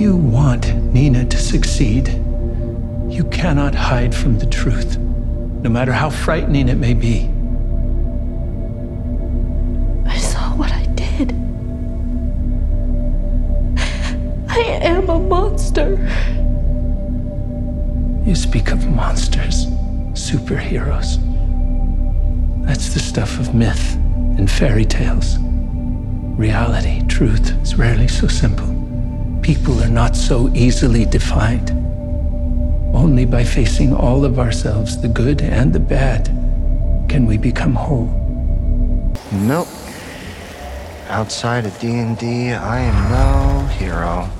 If you want Nina to succeed, you cannot hide from the truth, no matter how frightening it may be. I saw what I did. I am a monster. You speak of monsters, superheroes. That's the stuff of myth and fairy tales. Reality, truth, is rarely so simple. People are not so easily defined. Only by facing all of ourselves, the good and the bad, can we become whole. Nope. Outside of D&D, I am no hero.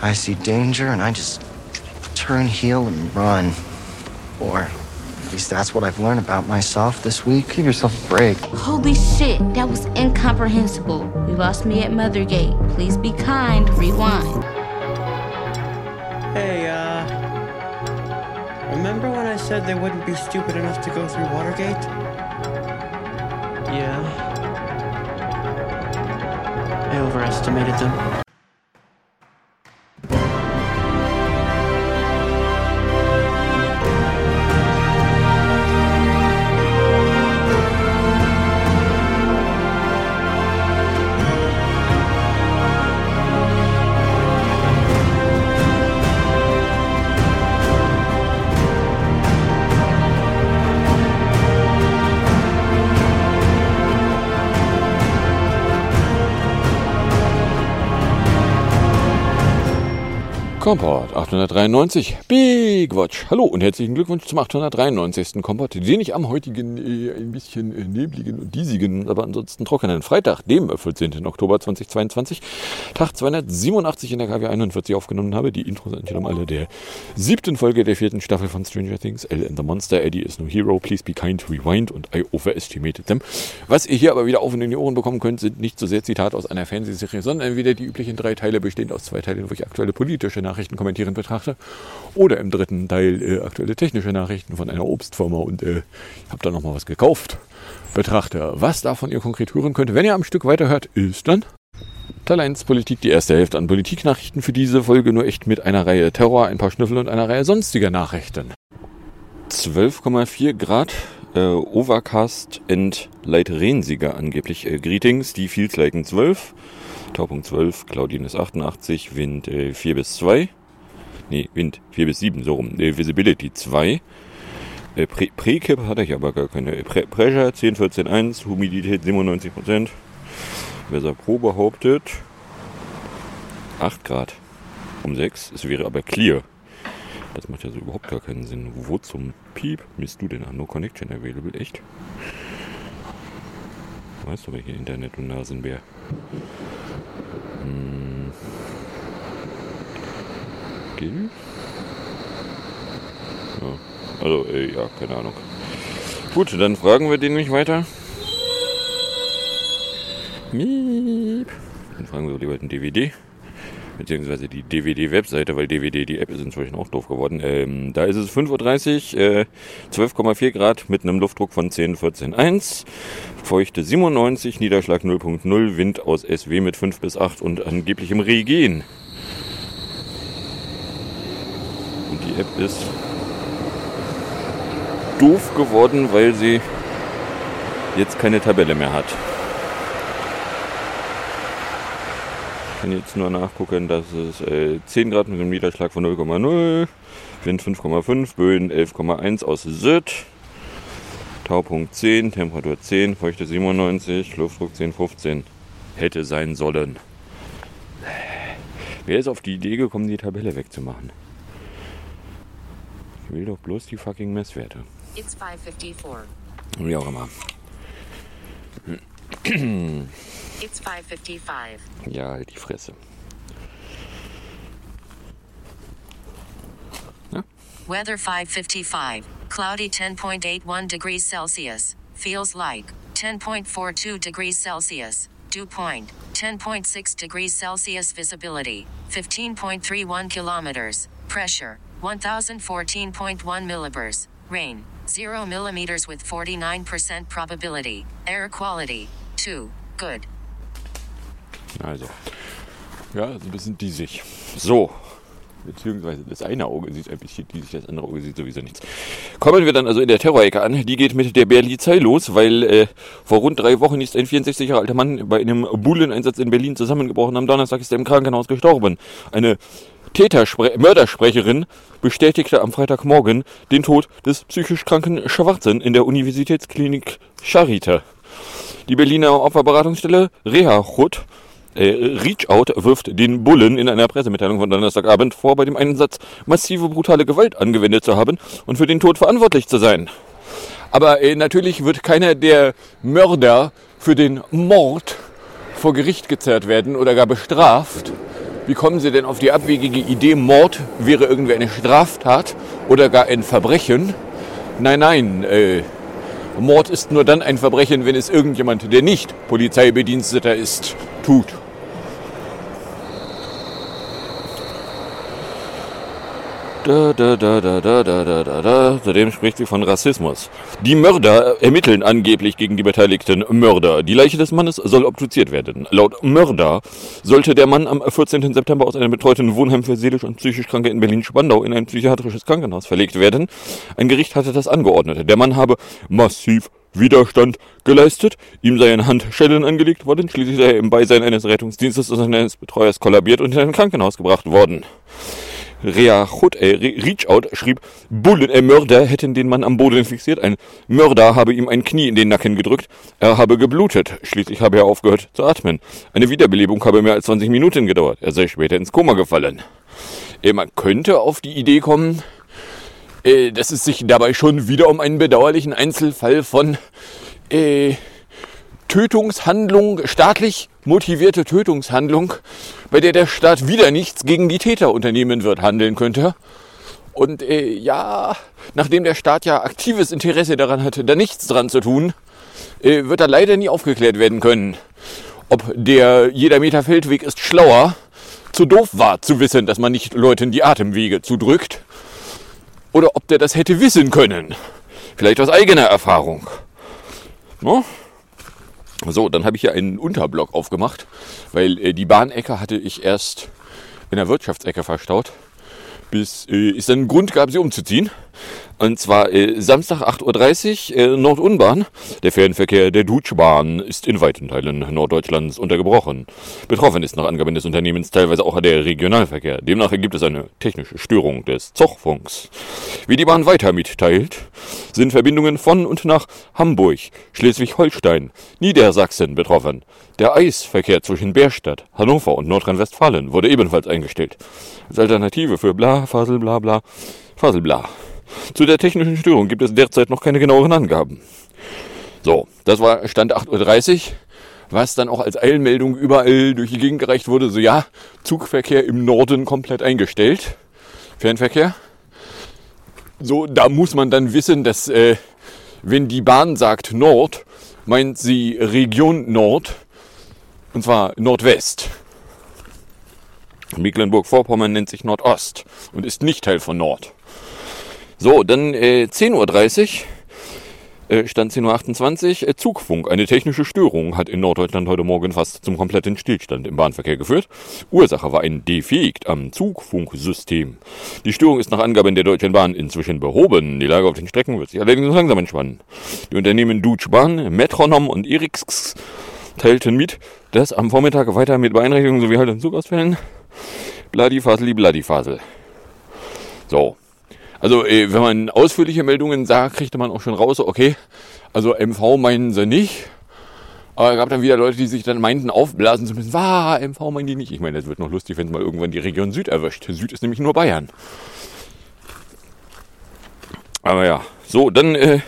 I see danger and I just turn heel and run. Or at least that's what I've learned about myself this week. Give yourself a break. Holy shit, that was incomprehensible. You lost me at Mothergate. Please be kind. Rewind. Hey, uh. Remember when I said they wouldn't be stupid enough to go through Watergate? Yeah. I overestimated them. Kompott 893 Watch. Hallo und herzlichen Glückwunsch zum 893. Kompott, den ich am heutigen äh, ein bisschen äh, nebligen und diesigen, aber ansonsten trockenen Freitag, dem 14. Oktober 2022, Tag 287 in der KW 41 aufgenommen habe. Die Intros sind alle der siebten Folge der vierten Staffel von Stranger Things. L and the Monster, Eddie is no hero, please be kind, rewind und I overestimated them. Was ihr hier aber wieder auf und in die Ohren bekommen könnt, sind nicht so sehr Zitate aus einer Fernsehserie, sondern wieder die üblichen drei Teile bestehend aus zwei Teilen, wo ich aktuelle politische Nachrichten kommentieren betrachte. Oder im dritten Teil äh, aktuelle technische Nachrichten von einer Obstfirma und äh, ich habe da nochmal was gekauft. Betrachte, was davon ihr konkret hören könnt. Wenn ihr am Stück weiterhört, ist dann Teil 1 Politik, die erste Hälfte an Politiknachrichten für diese Folge nur echt mit einer Reihe Terror, ein paar Schnüffel und einer Reihe sonstiger Nachrichten. 12,4 Grad äh, Overcast and Light Rensiger angeblich. Äh, Greetings, die Fields liken 12. Taupunkt 12, Claudinus 88, Wind äh, 4 bis 2. Nee, Wind 4 bis 7, so rum. Äh, Visibility 2. Äh, Pre-Kip hatte ich aber gar keine. Pre Pressure 10, 14, 1, Humidität 97%. Weser Pro behauptet 8 Grad um 6. Es wäre aber clear. Das macht ja so überhaupt gar keinen Sinn. Wo zum Piep misst du denn an? No Connection available, echt? Weißt du, welche Internet- und Nasenbär? Hm. Gil? Ja. Also, äh, ja, keine Ahnung. Gut, dann fragen wir den nicht weiter. Miep. Dann fragen wir lieber den DVD. Beziehungsweise die DVD-Webseite, weil DVD, die App ist inzwischen auch doof geworden. Ähm, da ist es 5.30 Uhr, äh, 12,4 Grad mit einem Luftdruck von 10, 14, 1. Feuchte 97, Niederschlag 0.0, Wind aus SW mit 5 bis 8 und angeblichem Regen. Und App ist doof geworden, weil sie jetzt keine Tabelle mehr hat. Ich kann jetzt nur nachgucken, dass es äh, 10 Grad mit einem Niederschlag von 0,0, Wind 5,5, Böen 11,1 aus Süd, Taupunkt 10, Temperatur 10, Feuchte 97, Luftdruck 10, 15 hätte sein sollen. Wer ist auf die Idee gekommen, die Tabelle wegzumachen? Ich will doch bloß die fucking Messwerte. It's 554. Wie auch immer. It's 555. Ja, halt die Fresse. Weather 555. Cloudy 10.81 degrees Celsius. Feels like 10.42 degrees Celsius. Dew point 10.6 degrees Celsius. Visibility 15.31 kilometers. Pressure 1014.1 millibars. Rain 0 millimeters with 49% probability. Air quality 2. Good. Also. Ja, so ein bisschen diesig. So. Beziehungsweise das eine Auge sieht ein bisschen diesig, das andere Auge sieht sowieso nichts. Kommen wir dann also in der Terrorecke an. Die geht mit der Berlizei los, weil äh, vor rund drei Wochen ist ein 64 Jahre alter Mann bei einem Bulleneinsatz in Berlin zusammengebrochen. Am Donnerstag ist er im Krankenhaus gestorben. Eine Täterspre Mördersprecherin bestätigte am Freitagmorgen den Tod des psychisch kranken Schwarzen in der Universitätsklinik Charité. Die Berliner Opferberatungsstelle Reha-Chut äh, Reach-Out wirft den Bullen in einer Pressemitteilung von Donnerstagabend vor, bei dem Einsatz massive brutale Gewalt angewendet zu haben und für den Tod verantwortlich zu sein. Aber äh, natürlich wird keiner der Mörder für den Mord vor Gericht gezerrt werden oder gar bestraft. Wie kommen Sie denn auf die abwegige Idee, Mord wäre irgendwie eine Straftat oder gar ein Verbrechen? Nein, nein, äh, Mord ist nur dann ein Verbrechen, wenn es irgendjemand, der nicht Polizeibediensteter ist, tut. Da, da, da, da, da, da, da, da, da. Zudem spricht sie von Rassismus. Die Mörder ermitteln angeblich gegen die beteiligten Mörder. Die Leiche des Mannes soll obduziert werden. Laut Mörder sollte der Mann am 14. September aus einem betreuten Wohnheim für seelisch und psychisch Kranke in Berlin-Spandau in ein psychiatrisches Krankenhaus verlegt werden. Ein Gericht hatte das angeordnet. Der Mann habe massiv Widerstand geleistet. Ihm seien Handschellen angelegt worden. Schließlich sei er im Beisein eines Rettungsdienstes und eines Betreuers kollabiert und in ein Krankenhaus gebracht worden. Rea Chut, äh, Reach Out schrieb, Bullen, äh, Mörder hätten den Mann am Boden fixiert. Ein Mörder habe ihm ein Knie in den Nacken gedrückt. Er habe geblutet. Schließlich habe er aufgehört zu atmen. Eine Wiederbelebung habe mehr als 20 Minuten gedauert. Er sei später ins Koma gefallen. Äh, man könnte auf die Idee kommen, äh, dass es sich dabei schon wieder um einen bedauerlichen Einzelfall von äh, Tötungshandlung, staatlich motivierte Tötungshandlung, bei der der Staat wieder nichts gegen die Täter unternehmen wird, handeln könnte. Und äh, ja, nachdem der Staat ja aktives Interesse daran hatte, da nichts dran zu tun, äh, wird er leider nie aufgeklärt werden können. Ob der jeder Meter Feldweg ist schlauer, zu doof war zu wissen, dass man nicht Leuten die Atemwege zudrückt, oder ob der das hätte wissen können. Vielleicht aus eigener Erfahrung. No? So, dann habe ich hier einen Unterblock aufgemacht, weil äh, die Bahnecke hatte ich erst in der Wirtschaftsecke verstaut, bis äh, es dann einen Grund gab, sie umzuziehen. Und zwar äh, Samstag 8.30 Uhr äh, Nordunbahn. Der Fernverkehr der Dutschbahn ist in weiten Teilen Norddeutschlands untergebrochen. Betroffen ist nach Angaben des Unternehmens teilweise auch der Regionalverkehr. Demnach gibt es eine technische Störung des Zochfunks. Wie die Bahn weiter mitteilt, sind Verbindungen von und nach Hamburg, Schleswig-Holstein, Niedersachsen betroffen. Der Eisverkehr zwischen Bärstadt, Hannover und Nordrhein-Westfalen wurde ebenfalls eingestellt. Als Alternative für bla, Fasel, bla, bla, Fasel, bla. Zu der technischen Störung gibt es derzeit noch keine genaueren Angaben. So, das war Stand 8.30 Uhr, was dann auch als Eilmeldung überall durch die Gegend gereicht wurde. So ja, Zugverkehr im Norden komplett eingestellt. Fernverkehr. So, da muss man dann wissen, dass äh, wenn die Bahn sagt Nord, meint sie Region Nord, und zwar Nordwest. Mecklenburg-Vorpommern nennt sich Nordost und ist nicht Teil von Nord. So, dann äh, 10.30 Uhr, äh, stand 10.28 Uhr, äh, Zugfunk. Eine technische Störung hat in Norddeutschland heute Morgen fast zum kompletten Stillstand im Bahnverkehr geführt. Ursache war ein Defekt am Zugfunksystem. Die Störung ist nach Angaben der Deutschen Bahn inzwischen behoben. Die Lage auf den Strecken wird sich allerdings langsam entspannen. Die Unternehmen Deutsche Bahn, Metronom und Eriks teilten mit, dass am Vormittag weiter mit Beeinträchtigungen sowie halt und Zugausfällen Bladifasel, Bladifasel. So, also, äh, wenn man ausführliche Meldungen sah, kriegte man auch schon raus, okay, also MV meinen sie nicht. Aber es gab dann wieder Leute, die sich dann meinten, aufblasen zu müssen. Wah, MV meinen die nicht. Ich meine, das wird noch lustig, wenn es mal irgendwann die Region Süd erwischt. Süd ist nämlich nur Bayern. Aber ja, so, dann äh,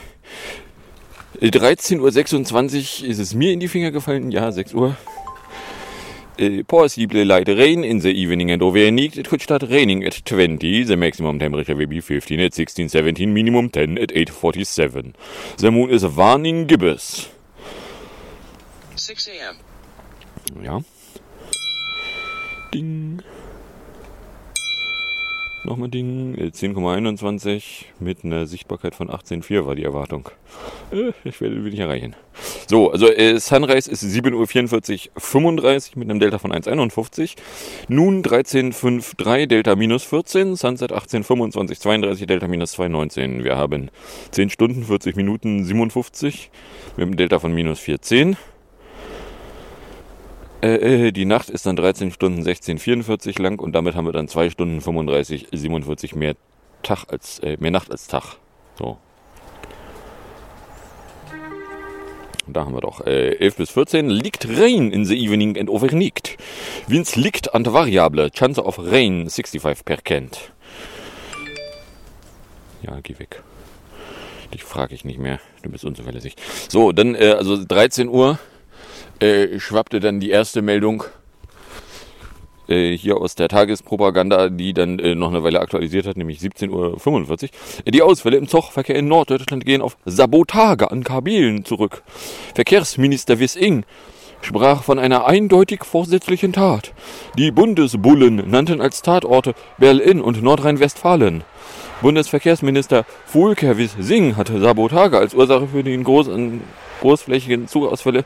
13.26 Uhr ist es mir in die Finger gefallen. Ja, 6 Uhr. Uh, possible light rain in the evening and overnight it could start raining at 20. The maximum temperature will be 15 at 16, 17, minimum 10 at 8.47. The moon is warning gibbous. 6 a.m. Ja. Ding. Nochmal Ding. Äh, 10,21 mit einer Sichtbarkeit von 18,4 war die Erwartung. Äh, ich werde will ich erreichen. So, also äh, Sunrise ist 7.44 Uhr 35 mit einem Delta von 1,51. Nun 13,53 Delta minus 14. Sunset 18,25 32 Delta minus 2,19. Wir haben 10 Stunden, 40 Minuten, 57 mit einem Delta von minus 4,10. Äh, äh, die Nacht ist dann 13 Stunden 16,44 lang und damit haben wir dann 2 Stunden 35, 47 mehr Tag als, äh, mehr Nacht als Tag. So. Da haben wir doch äh, 11 bis 14. Liegt Rain in the evening and overnight. Winds liegt an der Variable. Chance of Rain 65 per Kent. Ja, geh weg. Dich frage ich nicht mehr. Du bist unzuverlässig. So, dann, äh, also 13 Uhr äh, schwappte dann die erste Meldung äh, hier aus der Tagespropaganda, die dann äh, noch eine Weile aktualisiert hat, nämlich 17.45 Uhr. Die Ausfälle im Zugverkehr in Norddeutschland gehen auf Sabotage an Kabelen zurück. Verkehrsminister Wissing sprach von einer eindeutig vorsätzlichen Tat. Die Bundesbullen nannten als Tatorte Berlin und Nordrhein-Westfalen. Bundesverkehrsminister Volker Wissing hatte Sabotage als Ursache für die großen, großflächigen Zugausfälle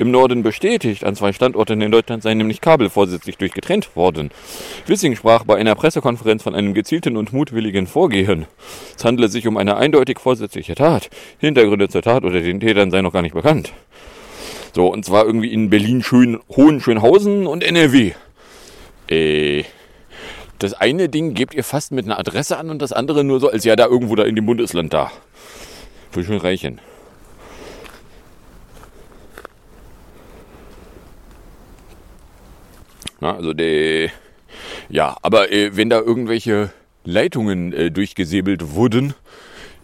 im Norden bestätigt. An zwei Standorten in Deutschland seien nämlich Kabel vorsätzlich durchgetrennt worden. Wissing sprach bei einer Pressekonferenz von einem gezielten und mutwilligen Vorgehen. Es handele sich um eine eindeutig vorsätzliche Tat. Hintergründe zur Tat oder den Tätern seien noch gar nicht bekannt. So, und zwar irgendwie in Berlin, Schön, Hohenschönhausen und NRW. Äh, das eine Ding gebt ihr fast mit einer Adresse an und das andere nur so als ja da irgendwo da in dem Bundesland da. Für schön reichen. Na, also der, ja, aber äh, wenn da irgendwelche Leitungen äh, durchgesäbelt wurden,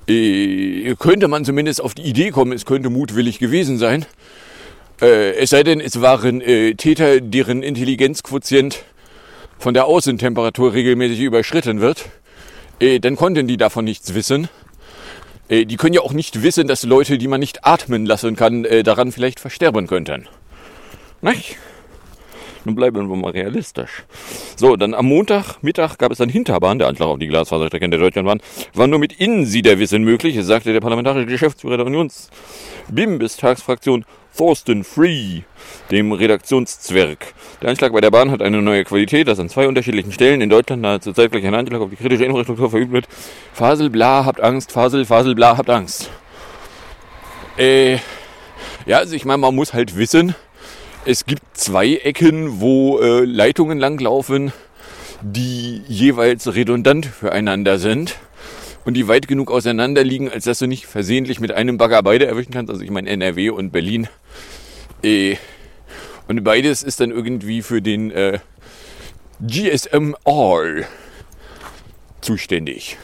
äh, könnte man zumindest auf die Idee kommen, es könnte mutwillig gewesen sein. Äh, es sei denn, es waren äh, Täter, deren Intelligenzquotient von der Außentemperatur regelmäßig überschritten wird. Äh, dann konnten die davon nichts wissen. Die können ja auch nicht wissen, dass Leute, die man nicht atmen lassen kann, daran vielleicht versterben könnten. Nicht? Nun bleiben wir mal realistisch. So, dann am Montagmittag gab es dann Hinterbahn, der Anschlag auf die Glasfaserstrecke der Deutschlandbahn, war nur mit Innensiederwissen möglich, sagte der parlamentarische Geschäftsführer der Unions-Bimbistagsfraktion Thorsten Free, dem Redaktionszwerg. Der Anschlag bei der Bahn hat eine neue Qualität, dass an zwei unterschiedlichen Stellen in Deutschland nahezu zeitgleich ein Anschlag auf die kritische Infrastruktur verübt wird. Fasel, bla, habt Angst, Fasel, Fasel, bla, habt Angst. Äh, ja, also ich meine, man muss halt wissen, es gibt zwei Ecken, wo äh, Leitungen langlaufen, die jeweils redundant füreinander sind und die weit genug auseinander liegen, als dass du nicht versehentlich mit einem Bagger beide erwischen kannst. Also ich meine NRW und Berlin. Äh, und beides ist dann irgendwie für den äh, GSMR zuständig.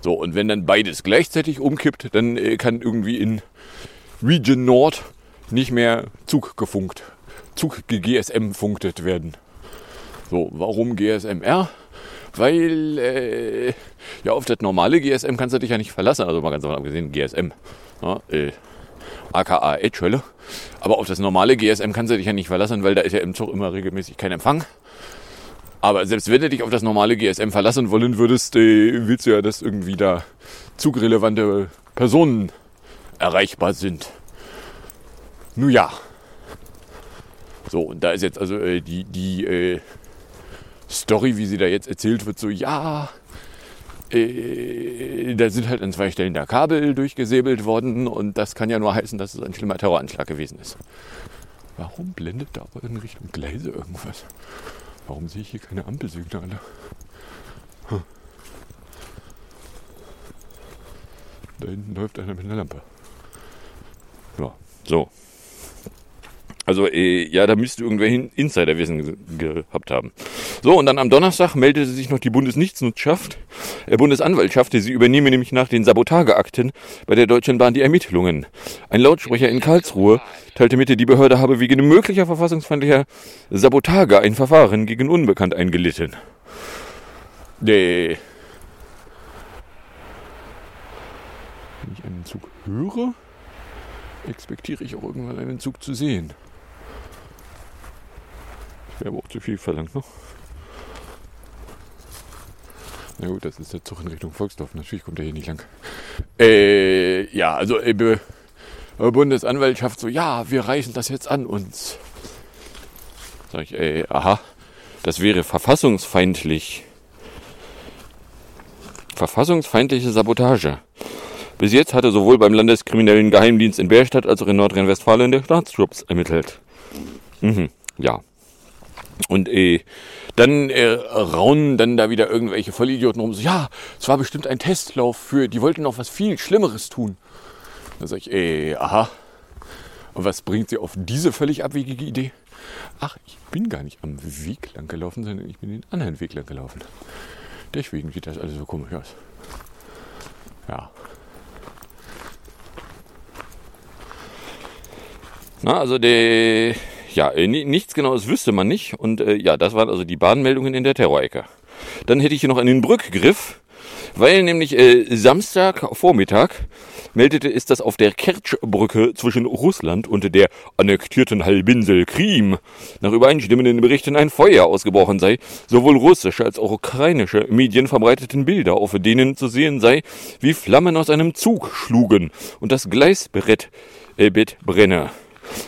So, und wenn dann beides gleichzeitig umkippt, dann äh, kann irgendwie in Region Nord nicht mehr Zug gefunkt Zug GSM funktet werden. So, warum GSMR? Weil, äh, ja, auf das normale GSM kannst du dich ja nicht verlassen, also mal ganz davon abgesehen, GSM. Ja, äh, aka Edge-Hölle. Aber auf das normale GSM kannst du dich ja nicht verlassen, weil da ist ja im Zug immer regelmäßig kein Empfang. Aber selbst wenn du dich auf das normale GSM verlassen wollen würdest, äh, willst du ja, dass irgendwie da zugrelevante Personen erreichbar sind. Nun ja. So, und da ist jetzt also äh, die, die äh, Story, wie sie da jetzt erzählt wird, so, ja, äh, da sind halt an zwei Stellen da Kabel durchgesäbelt worden und das kann ja nur heißen, dass es ein schlimmer Terroranschlag gewesen ist. Warum blendet da aber in Richtung Gleise irgendwas? Warum sehe ich hier keine Ampelsignale? Da hinten läuft einer mit einer Lampe. Ja, so. Also äh, ja, da müsste irgendwer Insiderwissen gehabt haben. So, und dann am Donnerstag meldete sich noch die Bundesnichtsnutzschaft, äh, Bundesanwaltschaft, sie übernehme nämlich nach den Sabotageakten bei der Deutschen Bahn die Ermittlungen. Ein Lautsprecher in Karlsruhe teilte mit, die Behörde habe wegen möglicher verfassungsfeindlicher Sabotage ein Verfahren gegen Unbekannt eingelitten. Nee. Wenn ich einen Zug höre, expektiere ich auch irgendwann einen Zug zu sehen. Wäre aber auch zu viel verlangt, ne? Na gut, das ist der Zug in Richtung Volksdorf. Natürlich kommt er hier nicht lang. Äh, ja, also äh, äh, Bundesanwaltschaft so, ja, wir reißen das jetzt an uns. Sag ich, äh, aha, das wäre verfassungsfeindlich. Verfassungsfeindliche Sabotage. Bis jetzt hatte sowohl beim Landeskriminellen Geheimdienst in Bärstadt als auch in Nordrhein-Westfalen der Staatsschutz ermittelt. Mhm, ja. Und äh, dann äh, raunen dann da wieder irgendwelche Vollidioten rum. So, ja, es war bestimmt ein Testlauf für, die wollten noch was viel Schlimmeres tun. Da sag ich, äh, aha. Und was bringt sie auf diese völlig abwegige Idee? Ach, ich bin gar nicht am Weg lang gelaufen, sondern ich bin den anderen Weg lang gelaufen. Deswegen sieht das alles so komisch aus. Ja. Na, also der, ja, äh, ni- nichts genaues wüsste man nicht. Und äh, ja, das waren also die Bahnmeldungen in der Terrorecke. Dann hätte ich hier noch einen Brückgriff, weil nämlich äh, Samstag Vormittag meldete es, dass auf der Kertschbrücke zwischen Russland und der annektierten Halbinsel Krim nach übereinstimmenden Berichten ein Feuer ausgebrochen sei. Sowohl russische als auch ukrainische Medien verbreiteten Bilder, auf denen zu sehen sei, wie Flammen aus einem Zug schlugen und das Gleisbrett äh, brenne.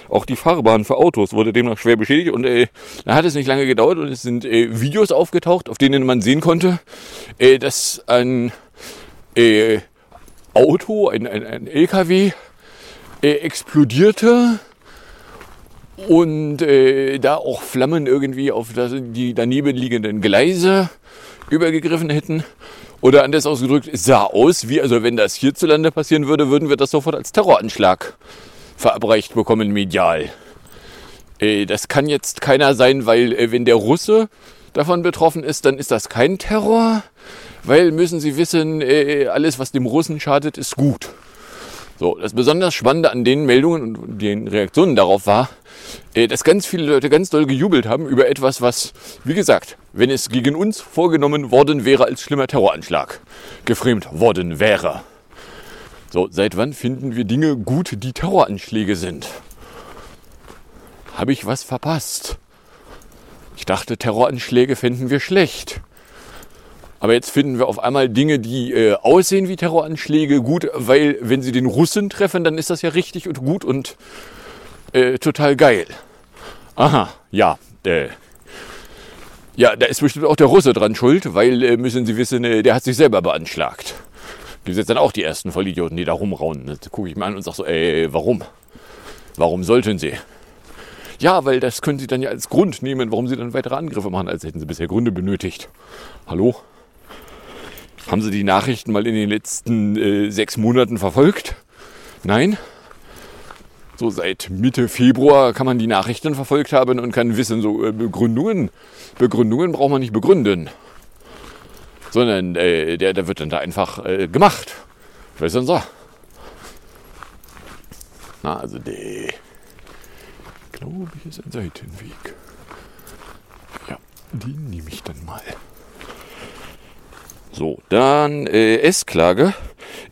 Auch die Fahrbahn für Autos wurde demnach schwer beschädigt und äh, da hat es nicht lange gedauert und es sind äh, Videos aufgetaucht, auf denen man sehen konnte, äh, dass ein äh, Auto, ein, ein, ein LKW äh, explodierte und äh, da auch Flammen irgendwie auf das, die daneben liegenden Gleise übergegriffen hätten. Oder anders ausgedrückt, es sah aus, wie also wenn das hierzulande passieren würde, würden wir das sofort als Terroranschlag verabreicht bekommen medial. Äh, das kann jetzt keiner sein, weil äh, wenn der Russe davon betroffen ist, dann ist das kein Terror, weil müssen Sie wissen, äh, alles was dem Russen schadet, ist gut. So, das besonders Spannende an den Meldungen und den Reaktionen darauf war, dass ganz viele Leute ganz doll gejubelt haben über etwas, was, wie gesagt, wenn es gegen uns vorgenommen worden wäre als schlimmer Terroranschlag, geframed worden wäre. So, seit wann finden wir Dinge gut, die Terroranschläge sind? Habe ich was verpasst? Ich dachte, Terroranschläge finden wir schlecht. Aber jetzt finden wir auf einmal Dinge, die äh, aussehen wie Terroranschläge gut, weil wenn sie den Russen treffen, dann ist das ja richtig und gut und äh, total geil. Aha, ja, äh, ja, da ist bestimmt auch der Russe dran schuld, weil äh, müssen Sie wissen, äh, der hat sich selber beanschlagt. Gibt jetzt dann auch die ersten Vollidioten, die da rumraunen. Das gucke ich mir an und sage so, ey, warum? Warum sollten sie? Ja, weil das können sie dann ja als Grund nehmen, warum sie dann weitere Angriffe machen, als hätten sie bisher Gründe benötigt. Hallo? Haben Sie die Nachrichten mal in den letzten äh, sechs Monaten verfolgt? Nein? So seit Mitte Februar kann man die Nachrichten verfolgt haben und kann wissen, so äh, Begründungen, Begründungen braucht man nicht begründen. Sondern äh, der, der wird dann da einfach äh, gemacht. Was ist denn so? Na, also der, glaube ich, ist ein Seitenweg. Ja, den nehme ich dann mal. So, dann äh, S-Klage.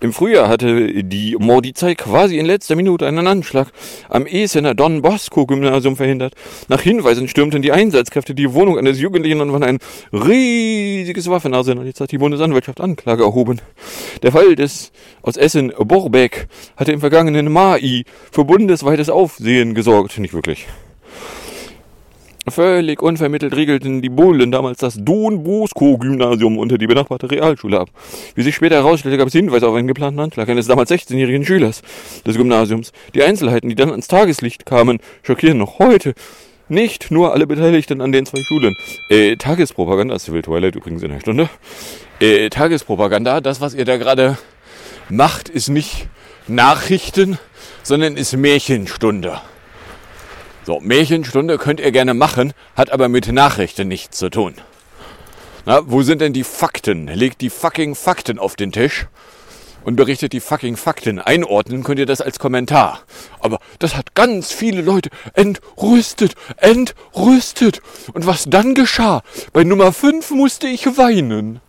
Im Frühjahr hatte die Mordizei quasi in letzter Minute einen Anschlag am Essener Don Bosco Gymnasium verhindert. Nach Hinweisen stürmten die Einsatzkräfte die Wohnung eines Jugendlichen und fanden ein riesiges Waffenarsenal. Jetzt hat die Bundesanwaltschaft Anklage erhoben. Der Fall des aus Essen Borbeck hatte im vergangenen Mai für bundesweites Aufsehen gesorgt. Nicht wirklich. Völlig unvermittelt regelten die Bullen damals das Don Bosco Gymnasium unter die benachbarte Realschule ab. Wie sich später herausstellte, gab es Hinweise auf einen geplanten Anschlag eines damals 16-jährigen Schülers des Gymnasiums. Die Einzelheiten, die dann ans Tageslicht kamen, schockieren noch heute. Nicht nur alle Beteiligten an den zwei Schulen. Äh, Tagespropaganda, Civil Twilight übrigens in einer Stunde. Äh, Tagespropaganda, das, was ihr da gerade macht, ist nicht Nachrichten, sondern ist Märchenstunde. So, Märchenstunde könnt ihr gerne machen, hat aber mit Nachrichten nichts zu tun. Na, wo sind denn die Fakten? Legt die fucking Fakten auf den Tisch und berichtet die fucking Fakten. Einordnen könnt ihr das als Kommentar. Aber das hat ganz viele Leute entrüstet, entrüstet. Und was dann geschah? Bei Nummer 5 musste ich weinen.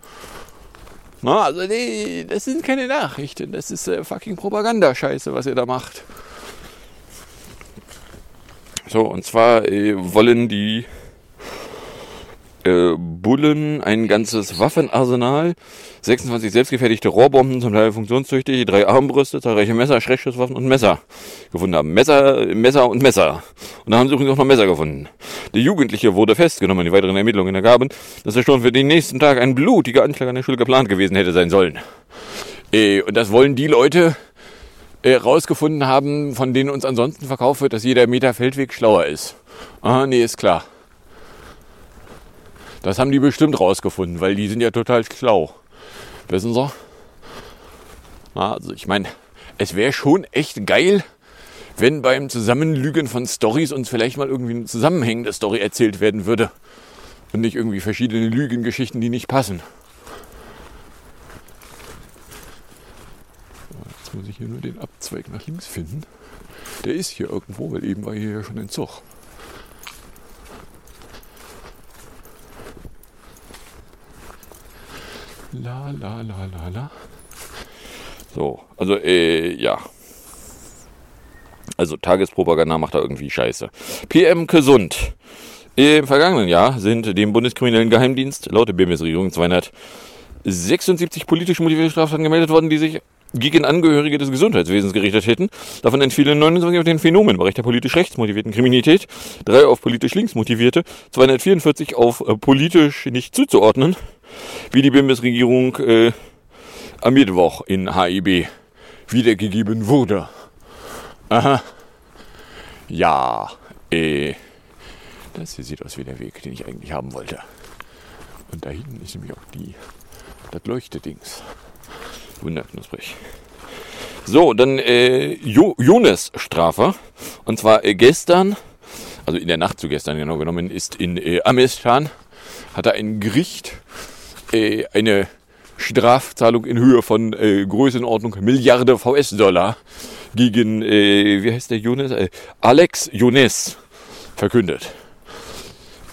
Na, also nee, das sind keine Nachrichten. Das ist äh, fucking Propagandascheiße, was ihr da macht. So, und zwar äh, wollen die äh, Bullen, ein ganzes Waffenarsenal, 26 selbstgefertigte Rohrbomben, zum Teil funktionstüchtig, drei Armbrüste, zahlreiche Messer, Schreckschusswaffen und Messer gefunden haben. Messer, Messer und Messer. Und da haben sie übrigens auch noch Messer gefunden. Der Jugendliche wurde festgenommen. Die weiteren Ermittlungen ergaben, dass er schon für den nächsten Tag ein blutiger Anschlag an der Schule geplant gewesen hätte sein sollen. Äh, und das wollen die Leute rausgefunden haben, von denen uns ansonsten verkauft wird, dass jeder Meter Feldweg schlauer ist. Ah, nee, ist klar. Das haben die bestimmt rausgefunden, weil die sind ja total schlau. Wissen Sie? Also ich meine, es wäre schon echt geil, wenn beim Zusammenlügen von Stories uns vielleicht mal irgendwie eine zusammenhängende Story erzählt werden würde. Und nicht irgendwie verschiedene Lügengeschichten, die nicht passen. Jetzt muss ich hier nur den Abzweig nach links finden. Der ist hier irgendwo, weil eben war hier ja schon ein Zug. La la la la la. So, also äh, ja. Also Tagespropaganda macht da irgendwie Scheiße. PM Gesund. Im vergangenen Jahr sind dem Bundeskriminellen Geheimdienst laut der BMS-Regierung 276 politisch motivierte Straftaten gemeldet worden, die sich gegen Angehörige des Gesundheitswesens gerichtet hätten. Davon entfielen 29 auf den Phänomen im Bereich der politisch rechts motivierten Kriminalität, drei auf politisch links motivierte, 244 auf äh, politisch nicht zuzuordnen, wie die Bundesregierung äh, am Mittwoch in HIB wiedergegeben wurde. Aha. Ja, äh, das hier sieht aus wie der Weg, den ich eigentlich haben wollte. Und da hinten ist nämlich auch die, das Leuchtedings. Wunderknusprig. So, dann äh, jo Jonas Strafer. Und zwar äh, gestern, also in der Nacht zu gestern genau genommen, ist in äh, Amistan, hat er ein Gericht äh, eine Strafzahlung in Höhe von äh, Größenordnung Milliarde VS-Dollar gegen, äh, wie heißt der Jonas? Äh, Alex Jones verkündet.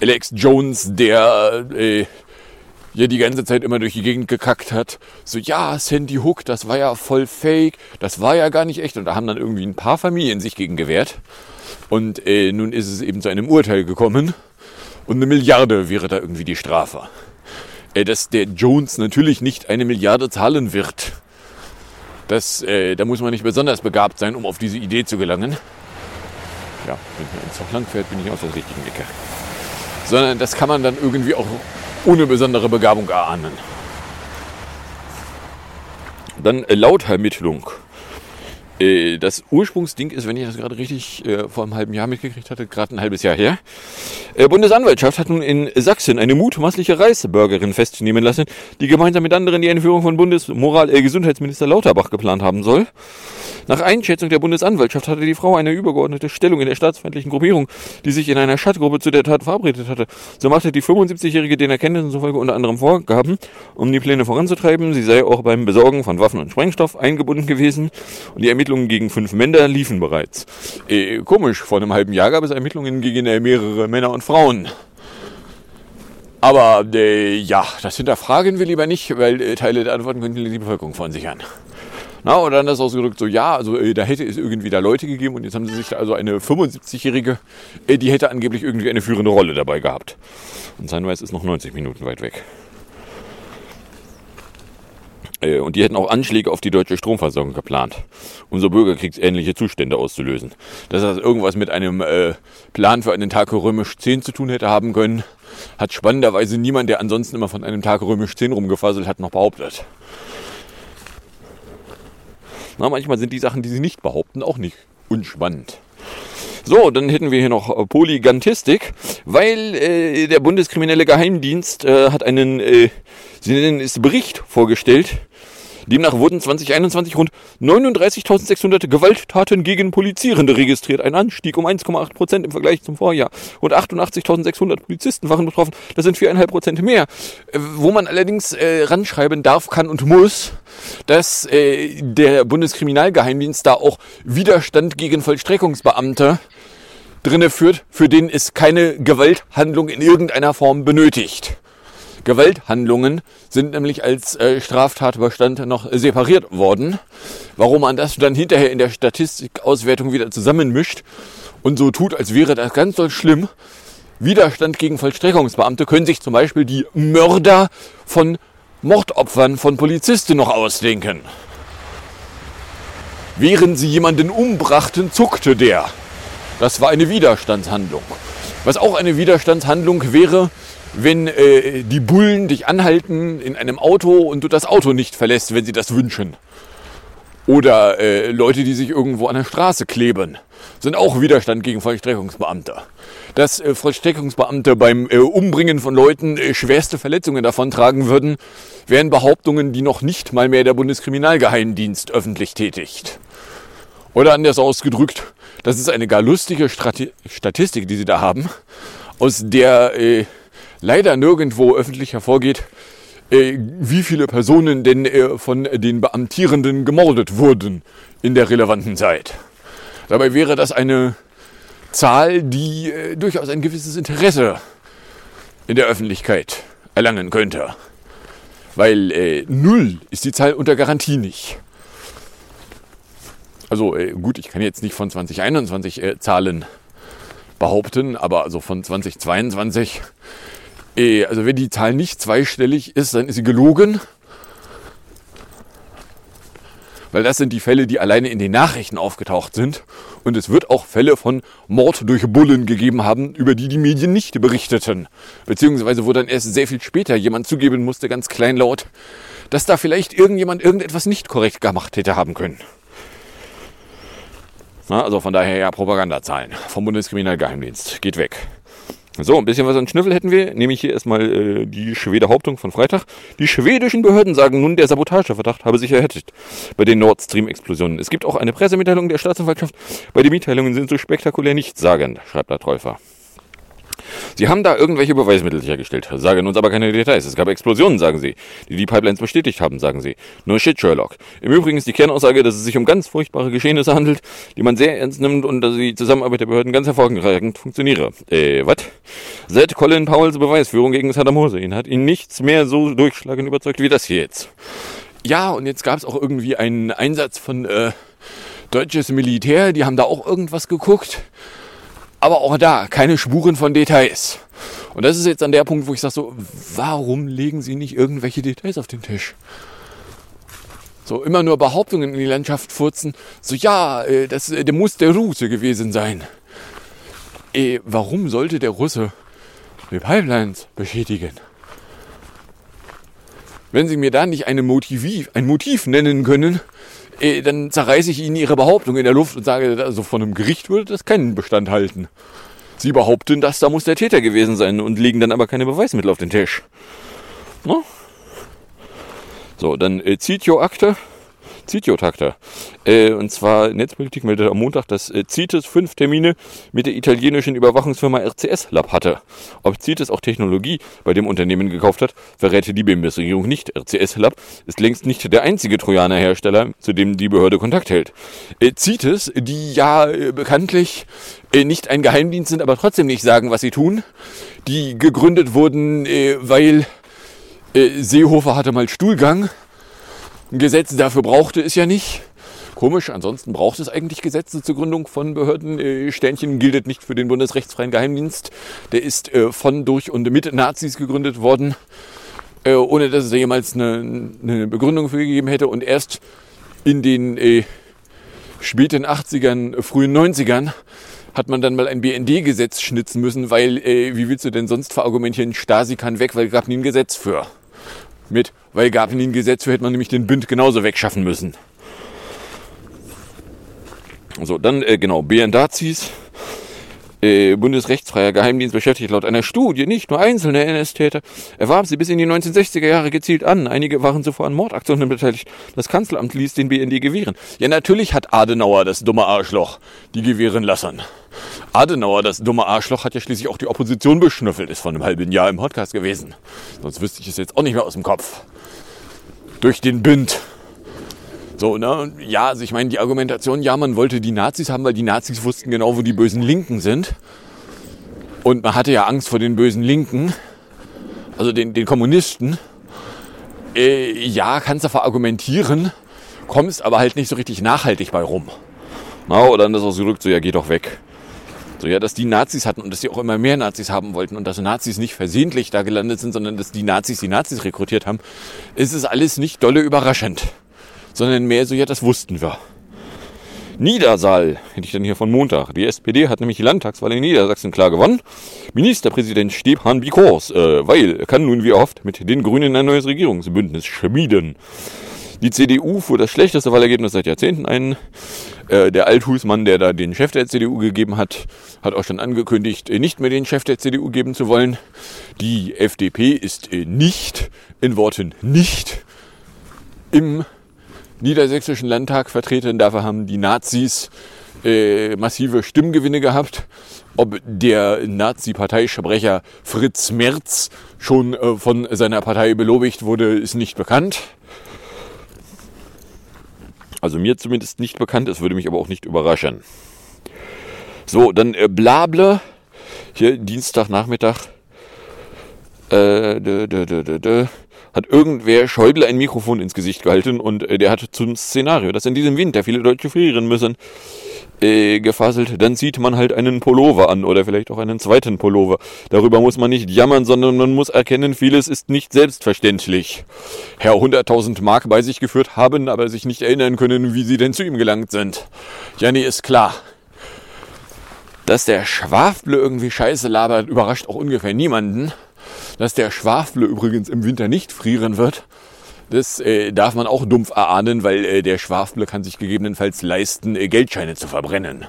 Alex Jones, der äh, ja die ganze Zeit immer durch die Gegend gekackt hat. So, ja, Sandy Hook, das war ja voll fake, das war ja gar nicht echt. Und da haben dann irgendwie ein paar Familien sich gegen gewehrt. Und äh, nun ist es eben zu einem Urteil gekommen. Und eine Milliarde wäre da irgendwie die Strafe. Äh, dass der Jones natürlich nicht eine Milliarde zahlen wird. Das, äh, da muss man nicht besonders begabt sein, um auf diese Idee zu gelangen. Ja, wenn man ins Land fährt, bin ich aus der richtigen Ecke. Sondern das kann man dann irgendwie auch ohne besondere Begabung erahnen. Dann äh, Lautermittlung. Äh, das Ursprungsding ist, wenn ich das gerade richtig äh, vor einem halben Jahr mitgekriegt hatte, gerade ein halbes Jahr her. Äh, Bundesanwaltschaft hat nun in Sachsen eine mutmaßliche Reisebürgerin festnehmen lassen, die gemeinsam mit anderen die Einführung von Bundesmoral-Gesundheitsminister Lauterbach geplant haben soll. Nach Einschätzung der Bundesanwaltschaft hatte die Frau eine übergeordnete Stellung in der staatsfeindlichen Gruppierung, die sich in einer Stadtgruppe zu der Tat verabredet hatte. So machte die 75-Jährige den Erkenntnissen zufolge unter anderem Vorgaben, um die Pläne voranzutreiben. Sie sei auch beim Besorgen von Waffen und Sprengstoff eingebunden gewesen und die Ermittlungen gegen fünf Männer liefen bereits. Äh, komisch, vor einem halben Jahr gab es Ermittlungen gegen äh, mehrere Männer und Frauen. Aber äh, ja, das hinterfragen wir lieber nicht, weil äh, Teile der Antworten könnten die Bevölkerung verunsichern. Na, oder anders ausgedrückt, so ja, also äh, da hätte es irgendwie da Leute gegeben und jetzt haben sie sich da also eine 75-Jährige, äh, die hätte angeblich irgendwie eine führende Rolle dabei gehabt. Und Sunrise ist noch 90 Minuten weit weg. Äh, und die hätten auch Anschläge auf die deutsche Stromversorgung geplant, um so bürgerkriegsähnliche Zustände auszulösen. Dass das irgendwas mit einem äh, Plan für einen Tag römisch 10 zu tun hätte haben können, hat spannenderweise niemand, der ansonsten immer von einem Tag römisch 10 rumgefaselt hat, noch behauptet. Na, manchmal sind die Sachen, die sie nicht behaupten, auch nicht unspannend. So, dann hätten wir hier noch äh, Polygantistik, weil äh, der Bundeskriminelle Geheimdienst äh, hat einen, äh, sie nennen es Bericht vorgestellt, Demnach wurden 2021 rund 39.600 Gewalttaten gegen Polizierende registriert. Ein Anstieg um 1,8 Prozent im Vergleich zum Vorjahr. Rund 88.600 Polizisten waren betroffen. Das sind 4,5 Prozent mehr. Äh, wo man allerdings äh, ranschreiben darf, kann und muss, dass äh, der Bundeskriminalgeheimdienst da auch Widerstand gegen Vollstreckungsbeamte drinne führt, für den es keine Gewalthandlung in irgendeiner Form benötigt. Gewalthandlungen sind nämlich als äh, Straftatbestand noch separiert worden. Warum man das dann hinterher in der Statistikauswertung wieder zusammenmischt und so tut, als wäre das ganz so schlimm, Widerstand gegen Vollstreckungsbeamte können sich zum Beispiel die Mörder von Mordopfern von Polizisten noch ausdenken. Während sie jemanden umbrachten, zuckte der. Das war eine Widerstandshandlung. Was auch eine Widerstandshandlung wäre, wenn äh, die Bullen dich anhalten in einem Auto und du das Auto nicht verlässt, wenn sie das wünschen. Oder äh, Leute, die sich irgendwo an der Straße kleben, sind auch Widerstand gegen Vollstreckungsbeamte. Dass äh, Vollstreckungsbeamte beim äh, Umbringen von Leuten äh, schwerste Verletzungen davontragen würden, wären Behauptungen, die noch nicht mal mehr der Bundeskriminalgeheimdienst öffentlich tätigt. Oder anders ausgedrückt, das ist eine gar lustige Strati Statistik, die sie da haben, aus der äh, leider nirgendwo öffentlich hervorgeht, äh, wie viele Personen denn äh, von den Beamtierenden gemordet wurden in der relevanten Zeit. Dabei wäre das eine Zahl, die äh, durchaus ein gewisses Interesse in der Öffentlichkeit erlangen könnte. Weil äh, null ist die Zahl unter Garantie nicht. Also äh, gut, ich kann jetzt nicht von 2021 äh, Zahlen behaupten, aber also von 2022 äh, also wenn die Zahl nicht zweistellig ist, dann ist sie gelogen. Weil das sind die Fälle, die alleine in den Nachrichten aufgetaucht sind. Und es wird auch Fälle von Mord durch Bullen gegeben haben, über die die Medien nicht berichteten. Beziehungsweise wo dann erst sehr viel später jemand zugeben musste, ganz kleinlaut, dass da vielleicht irgendjemand irgendetwas nicht korrekt gemacht hätte haben können. Na, also von daher ja Propagandazahlen vom Bundeskriminalgeheimdienst. Geht weg. So, ein bisschen was an Schnüffel hätten wir, nämlich hier erstmal äh, die Schwede Hauptung von Freitag. Die schwedischen Behörden sagen nun, der Sabotageverdacht habe sich erhärtet bei den Nord Stream-Explosionen. Es gibt auch eine Pressemitteilung der Staatsanwaltschaft. Bei den Mitteilungen sind so spektakulär nichtssagend, schreibt der Täufer. Sie haben da irgendwelche Beweismittel sichergestellt, sagen uns aber keine Details. Es gab Explosionen, sagen sie, die die Pipelines bestätigt haben, sagen sie. No shit, Sherlock. Im Übrigen ist die Kernaussage, dass es sich um ganz furchtbare Geschehnisse handelt, die man sehr ernst nimmt und dass die Zusammenarbeit der Behörden ganz hervorragend funktioniere. Äh, was? Seit Colin Powells Beweisführung gegen Saddam Hussein hat ihn nichts mehr so durchschlagend überzeugt wie das hier jetzt. Ja, und jetzt gab es auch irgendwie einen Einsatz von äh, deutsches Militär, die haben da auch irgendwas geguckt aber auch da keine Spuren von Details. Und das ist jetzt an der Punkt, wo ich sage so, warum legen Sie nicht irgendwelche Details auf den Tisch? So immer nur Behauptungen in die Landschaft furzen. So ja, äh, das der muss der Russe gewesen sein. Äh, warum sollte der Russe die Pipelines beschädigen? Wenn Sie mir da nicht eine Motiv, ein Motiv nennen können, äh, dann zerreiße ich Ihnen Ihre Behauptung in der Luft und sage, also von einem Gericht würde das keinen Bestand halten. Sie behaupten, dass da muss der Täter gewesen sein und legen dann aber keine Beweismittel auf den Tisch. No? So, dann äh, Zitio-Akte. Zitio-Takte. Äh, und zwar Netzpolitik meldet am Montag, dass äh, CITES fünf Termine mit der italienischen Überwachungsfirma RCS Lab hatte. Ob CITES auch Technologie bei dem Unternehmen gekauft hat, verrät die Bundesregierung nicht. RCS Lab ist längst nicht der einzige Trojaner-Hersteller, zu dem die Behörde Kontakt hält. Äh, CITES, die ja äh, bekanntlich äh, nicht ein Geheimdienst sind, aber trotzdem nicht sagen, was sie tun, die gegründet wurden, äh, weil äh, Seehofer hatte mal Stuhlgang. Ein Gesetz dafür brauchte es ja nicht. Komisch, ansonsten braucht es eigentlich Gesetze zur Gründung von Behörden. Äh, Sternchen gilt nicht für den Bundesrechtsfreien Geheimdienst. Der ist äh, von, durch und mit Nazis gegründet worden, äh, ohne dass es da jemals eine, eine Begründung für gegeben hätte. Und erst in den späten 80ern, frühen 90ern hat man dann mal ein BND-Gesetz schnitzen müssen, weil, wie willst du denn sonst verargumentieren, Stasi kann weg, weil gab nie ein Gesetz für. Mit, weil gab nie ein Gesetz für, hätte man nämlich den Bünd genauso wegschaffen müssen. So, dann, äh, genau, BNDazis. Äh, Bundesrechtsfreier Geheimdienst beschäftigt laut einer Studie nicht nur einzelne NS-Täter, er warb sie bis in die 1960er Jahre gezielt an. Einige waren zuvor an Mordaktionen beteiligt. Das Kanzleramt ließ den BND gewähren. Ja, natürlich hat Adenauer, das dumme Arschloch, die gewähren lassen. Adenauer, das dumme Arschloch, hat ja schließlich auch die Opposition beschnüffelt, ist vor einem halben Jahr im Podcast gewesen. Sonst wüsste ich es jetzt auch nicht mehr aus dem Kopf. Durch den Bünd. So, ne? Ja, also ich meine, die Argumentation, ja, man wollte die Nazis haben, weil die Nazis wussten genau, wo die bösen Linken sind. Und man hatte ja Angst vor den bösen Linken, also den, den Kommunisten. Äh, ja, kannst du verargumentieren, kommst aber halt nicht so richtig nachhaltig bei rum. Na, oder dann ist auch zurück, so, ja, geh doch weg. So, ja, dass die Nazis hatten und dass sie auch immer mehr Nazis haben wollten und dass Nazis nicht versehentlich da gelandet sind, sondern dass die Nazis die Nazis rekrutiert haben, ist es alles nicht dolle überraschend. Sondern mehr so, ja, das wussten wir. Niedersaal, hätte ich dann hier von Montag. Die SPD hat nämlich die Landtagswahl in Niedersachsen klar gewonnen. Ministerpräsident Stefan Bikors, äh, weil er kann nun wie oft mit den Grünen ein neues Regierungsbündnis schmieden. Die CDU fuhr das schlechteste Wahlergebnis seit Jahrzehnten ein. Äh, der Althusmann, der da den Chef der CDU gegeben hat, hat auch schon angekündigt, äh, nicht mehr den Chef der CDU geben zu wollen. Die FDP ist äh, nicht, in Worten nicht, im niedersächsischen Landtag vertreten. Dafür haben die Nazis äh, massive Stimmgewinne gehabt. Ob der Nazi-Parteisprecher Fritz Merz schon äh, von seiner Partei belobigt wurde, ist nicht bekannt. Also mir zumindest nicht bekannt, es würde mich aber auch nicht überraschen. So, dann äh, Blable, hier Dienstagnachmittag, äh, dö, dö, dö, hat irgendwer Schäuble ein Mikrofon ins Gesicht gehalten und äh, der hat zum Szenario, dass in diesem Winter viele Deutsche frieren müssen, äh, gefaselt, dann zieht man halt einen Pullover an oder vielleicht auch einen zweiten Pullover. Darüber muss man nicht jammern, sondern man muss erkennen, vieles ist nicht selbstverständlich. Herr 100.000 Mark bei sich geführt haben, aber sich nicht erinnern können, wie sie denn zu ihm gelangt sind. Ja, nee, ist klar. Dass der Schwafble irgendwie Scheiße labert, überrascht auch ungefähr niemanden. Dass der Schwafble übrigens im Winter nicht frieren wird, das äh, darf man auch dumpf erahnen, weil äh, der Schwafble kann sich gegebenenfalls leisten, äh, Geldscheine zu verbrennen.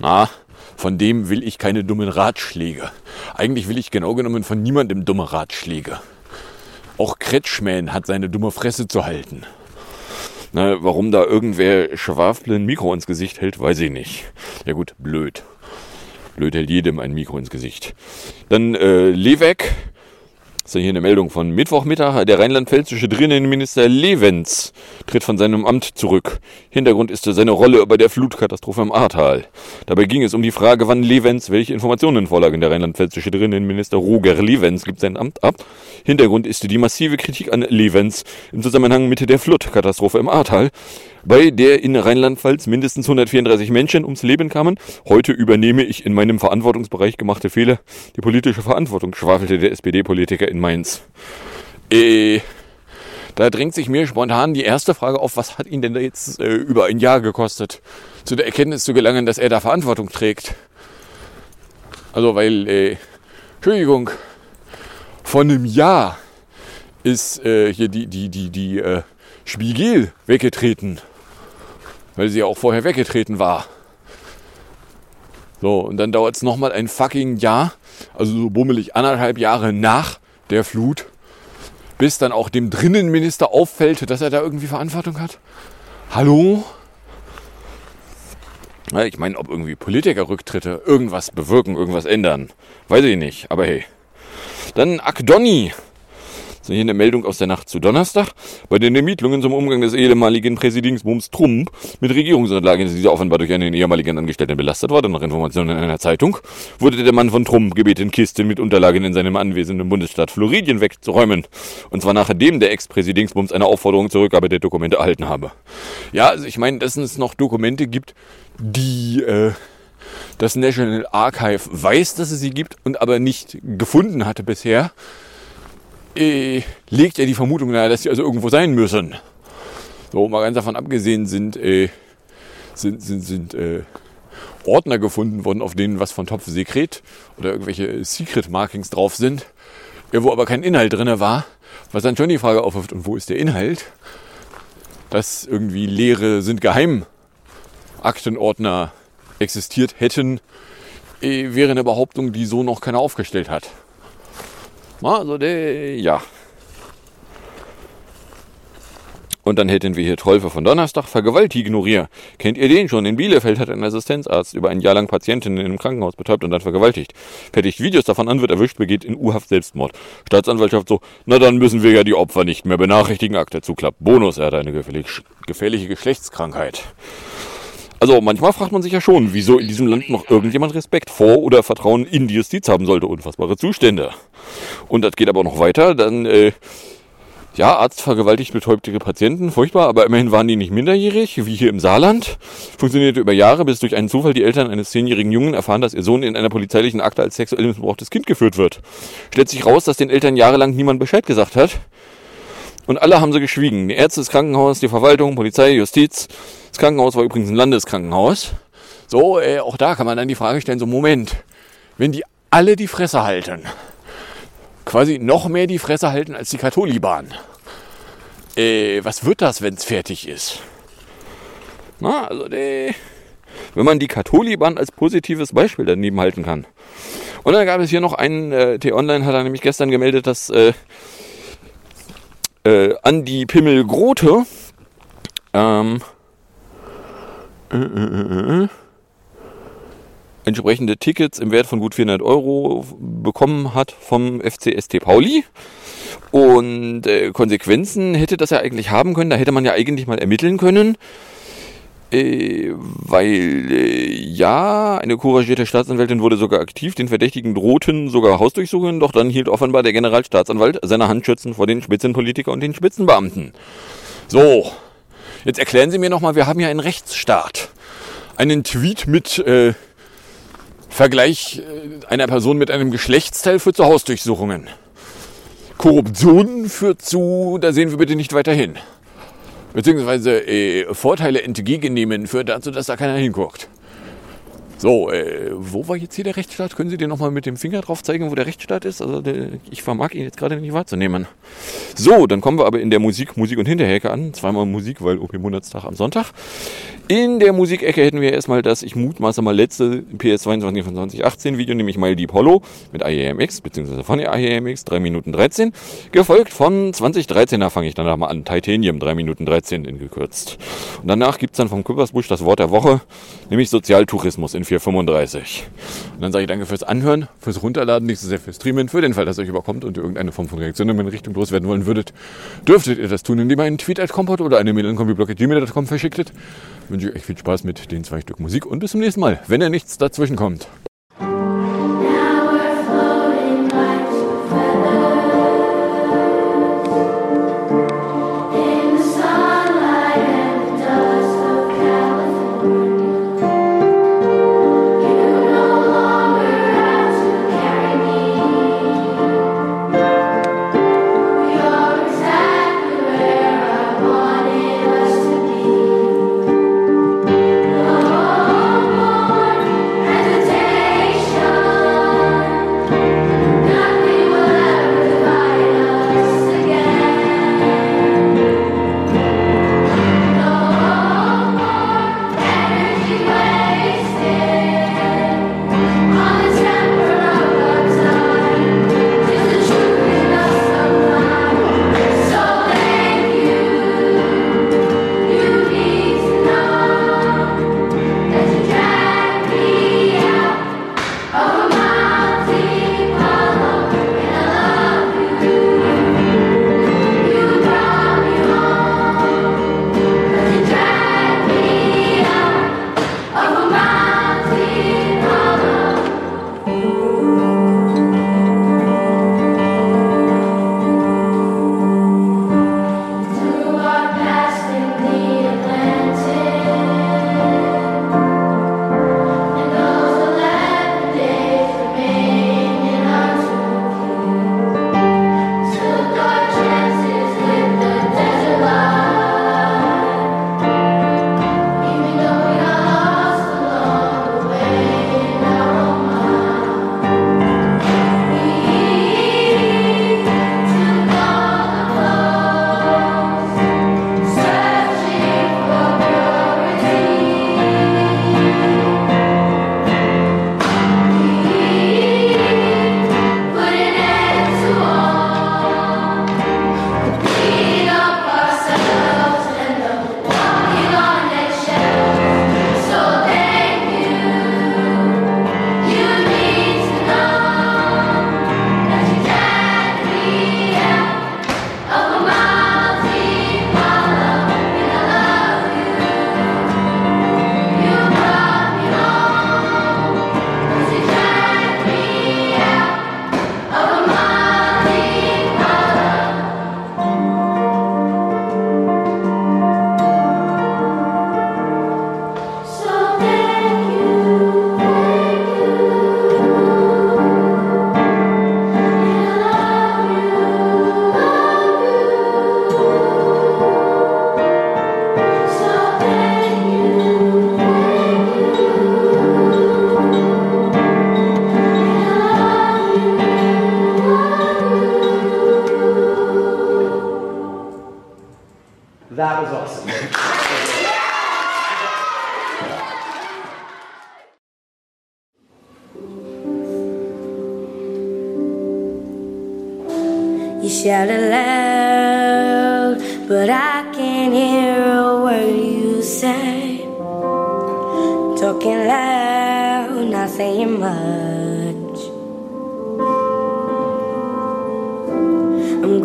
Na, von dem will ich keine dummen Ratschläge. Eigentlich will ich genau genommen von niemandem dumme Ratschläge. Auch Kretschmann hat seine dumme Fresse zu halten. Na, warum da irgendwer Schwafble ein Mikro ins Gesicht hält, weiß ich nicht. Ja gut, blöd. Blöd hält jedem ein Mikro ins Gesicht. Dann äh, Levek das ist hier eine Meldung von Mittwochmittag. Der rheinland-pfälzische Drinnenminister Levens tritt von seinem Amt zurück. Hintergrund ist seine Rolle bei der Flutkatastrophe im Ahrtal. Dabei ging es um die Frage, wann Levens welche Informationen vorlagen. Der rheinland-pfälzische Drinnenminister Roger Levens gibt sein Amt ab. Hintergrund ist die massive Kritik an Levens im Zusammenhang mit der Flutkatastrophe im Ahrtal, bei der in Rheinland-Pfalz mindestens 134 Menschen ums Leben kamen. Heute übernehme ich in meinem Verantwortungsbereich gemachte Fehler die politische Verantwortung, schwafelte der SPD-Politiker in Mainz. Äh, da drängt sich mir spontan die erste Frage auf, was hat ihn denn da jetzt äh, über ein Jahr gekostet, zu der Erkenntnis zu gelangen, dass er da Verantwortung trägt. Also, weil, äh, Entschuldigung, vor einem Jahr ist äh, hier die, die, die, die äh, Spiegel weggetreten, weil sie ja auch vorher weggetreten war. So, und dann dauert es nochmal ein fucking Jahr, also so bummelig anderthalb Jahre nach der Flut, bis dann auch dem Drinnenminister auffällt, dass er da irgendwie Verantwortung hat. Hallo? Ja, ich meine, ob irgendwie Politikerrücktritte irgendwas bewirken, irgendwas ändern, weiß ich nicht. Aber hey. Dann Akdoni. Ist hier eine Meldung aus der Nacht zu Donnerstag. Bei den Ermittlungen zum Umgang des ehemaligen Präsidingsbums Trump mit Regierungsunterlagen ist dieser offenbar durch einen ehemaligen Angestellten belastet worden. Nach Informationen in einer Zeitung wurde der Mann von Trump gebeten, Kisten mit Unterlagen in seinem anwesenden Bundesstaat Floridien wegzuräumen. Und zwar nachdem der Ex-Präsidingsbums eine Aufforderung zur Rückgabe der Dokumente erhalten habe. Ja, also ich meine, dass es noch Dokumente gibt, die äh, das National Archive weiß, dass es sie gibt und aber nicht gefunden hatte bisher, äh, legt er die Vermutung nahe, dass sie also irgendwo sein müssen. So, mal ganz davon abgesehen sind, äh, sind, sind, sind äh, Ordner gefunden worden, auf denen was von Topf Sekret oder irgendwelche Secret Markings drauf sind, ja, wo aber kein Inhalt drin war, was dann schon die Frage aufwirft, und wo ist der Inhalt? Dass irgendwie Leere sind geheim Aktenordner existiert hätten, äh, wäre eine Behauptung, die so noch keiner aufgestellt hat. Also, der, ja. Und dann hätten wir hier Trolfe von Donnerstag, Vergewaltignorierer. Kennt ihr den schon? In Bielefeld hat ein Assistenzarzt über ein Jahr lang Patientinnen in einem Krankenhaus betäubt und dann vergewaltigt. Fertigt Videos davon an, wird erwischt, begeht in U-Haft Selbstmord. Staatsanwaltschaft so, na dann müssen wir ja die Opfer nicht mehr benachrichtigen. Akte zuklappt. Bonus, er hat eine gefährlich, gefährliche Geschlechtskrankheit. Also manchmal fragt man sich ja schon, wieso in diesem Land noch irgendjemand Respekt vor oder Vertrauen in die Justiz haben sollte. Unfassbare Zustände. Und das geht aber noch weiter. Dann äh, Ja, Arzt vergewaltigt betäubte Patienten, furchtbar, aber immerhin waren die nicht minderjährig, wie hier im Saarland. Funktionierte über Jahre, bis durch einen Zufall die Eltern eines zehnjährigen Jungen erfahren, dass ihr Sohn in einer polizeilichen Akte als sexuell missbrauchtes Kind geführt wird. Stellt sich raus, dass den Eltern jahrelang niemand Bescheid gesagt hat. Und alle haben sie geschwiegen. Die Ärzte, das Krankenhaus, die Verwaltung, Polizei, Justiz. Das Krankenhaus war übrigens ein Landeskrankenhaus. So, äh, auch da kann man dann die Frage stellen, so Moment, wenn die alle die Fresse halten, quasi noch mehr die Fresse halten als die Katholiban. Äh, was wird das, wenn es fertig ist? Na, also, äh, wenn man die Katholiban als positives Beispiel daneben halten kann. Und dann gab es hier noch einen, äh, T-Online hat er nämlich gestern gemeldet, dass äh, äh, Andi Pimmel Grote ähm, äh, äh, äh, entsprechende Tickets im Wert von gut 400 Euro bekommen hat vom FC ST Pauli. Und äh, Konsequenzen hätte das ja eigentlich haben können. Da hätte man ja eigentlich mal ermitteln können. Äh, weil, äh, ja, eine couragierte Staatsanwältin wurde sogar aktiv. Den Verdächtigen drohten sogar Hausdurchsuchungen. Doch dann hielt offenbar der Generalstaatsanwalt seine Handschützen vor den Spitzenpolitiker und den Spitzenbeamten. So, jetzt erklären Sie mir nochmal, wir haben ja einen Rechtsstaat. Einen Tweet mit äh, Vergleich äh, einer Person mit einem Geschlechtsteil führt zu Hausdurchsuchungen. Korruption führt zu, da sehen wir bitte nicht weiter hin. Beziehungsweise äh, Vorteile entgegennehmen führt dazu, dass da keiner hinguckt. So, äh, wo war jetzt hier der Rechtsstaat? Können Sie dir nochmal mit dem Finger drauf zeigen, wo der Rechtsstaat ist? Also der, ich vermag ihn jetzt gerade nicht wahrzunehmen. So, dann kommen wir aber in der Musik, Musik und Hinterhecke an. Zweimal Musik, weil OP Monatstag am Sonntag. In der Musikecke hätten wir erstmal das, ich mutmaße mal, letzte PS22 von 2018 Video, nämlich My Deep Hollow mit IAMX, beziehungsweise von IAMX, 3 Minuten 13. Gefolgt von 2013er fange ich danach mal an, Titanium, 3 Minuten 13 in gekürzt. Und danach gibt's dann vom Küppersbusch das Wort der Woche, nämlich Sozialtourismus in 435. Und dann sage ich danke fürs Anhören, fürs Runterladen, nicht so sehr fürs Streamen, für den Fall, dass euch überkommt und irgendeine Form von Reaktion in meine Richtung loswerden wollen würdet, dürftet ihr das tun, indem ihr einen Tweet als Kompott oder eine Mail an kombiblog.gmail.com verschicktet wünsche ich euch viel Spaß mit den zwei Stück Musik und bis zum nächsten Mal, wenn ihr nichts dazwischen kommt.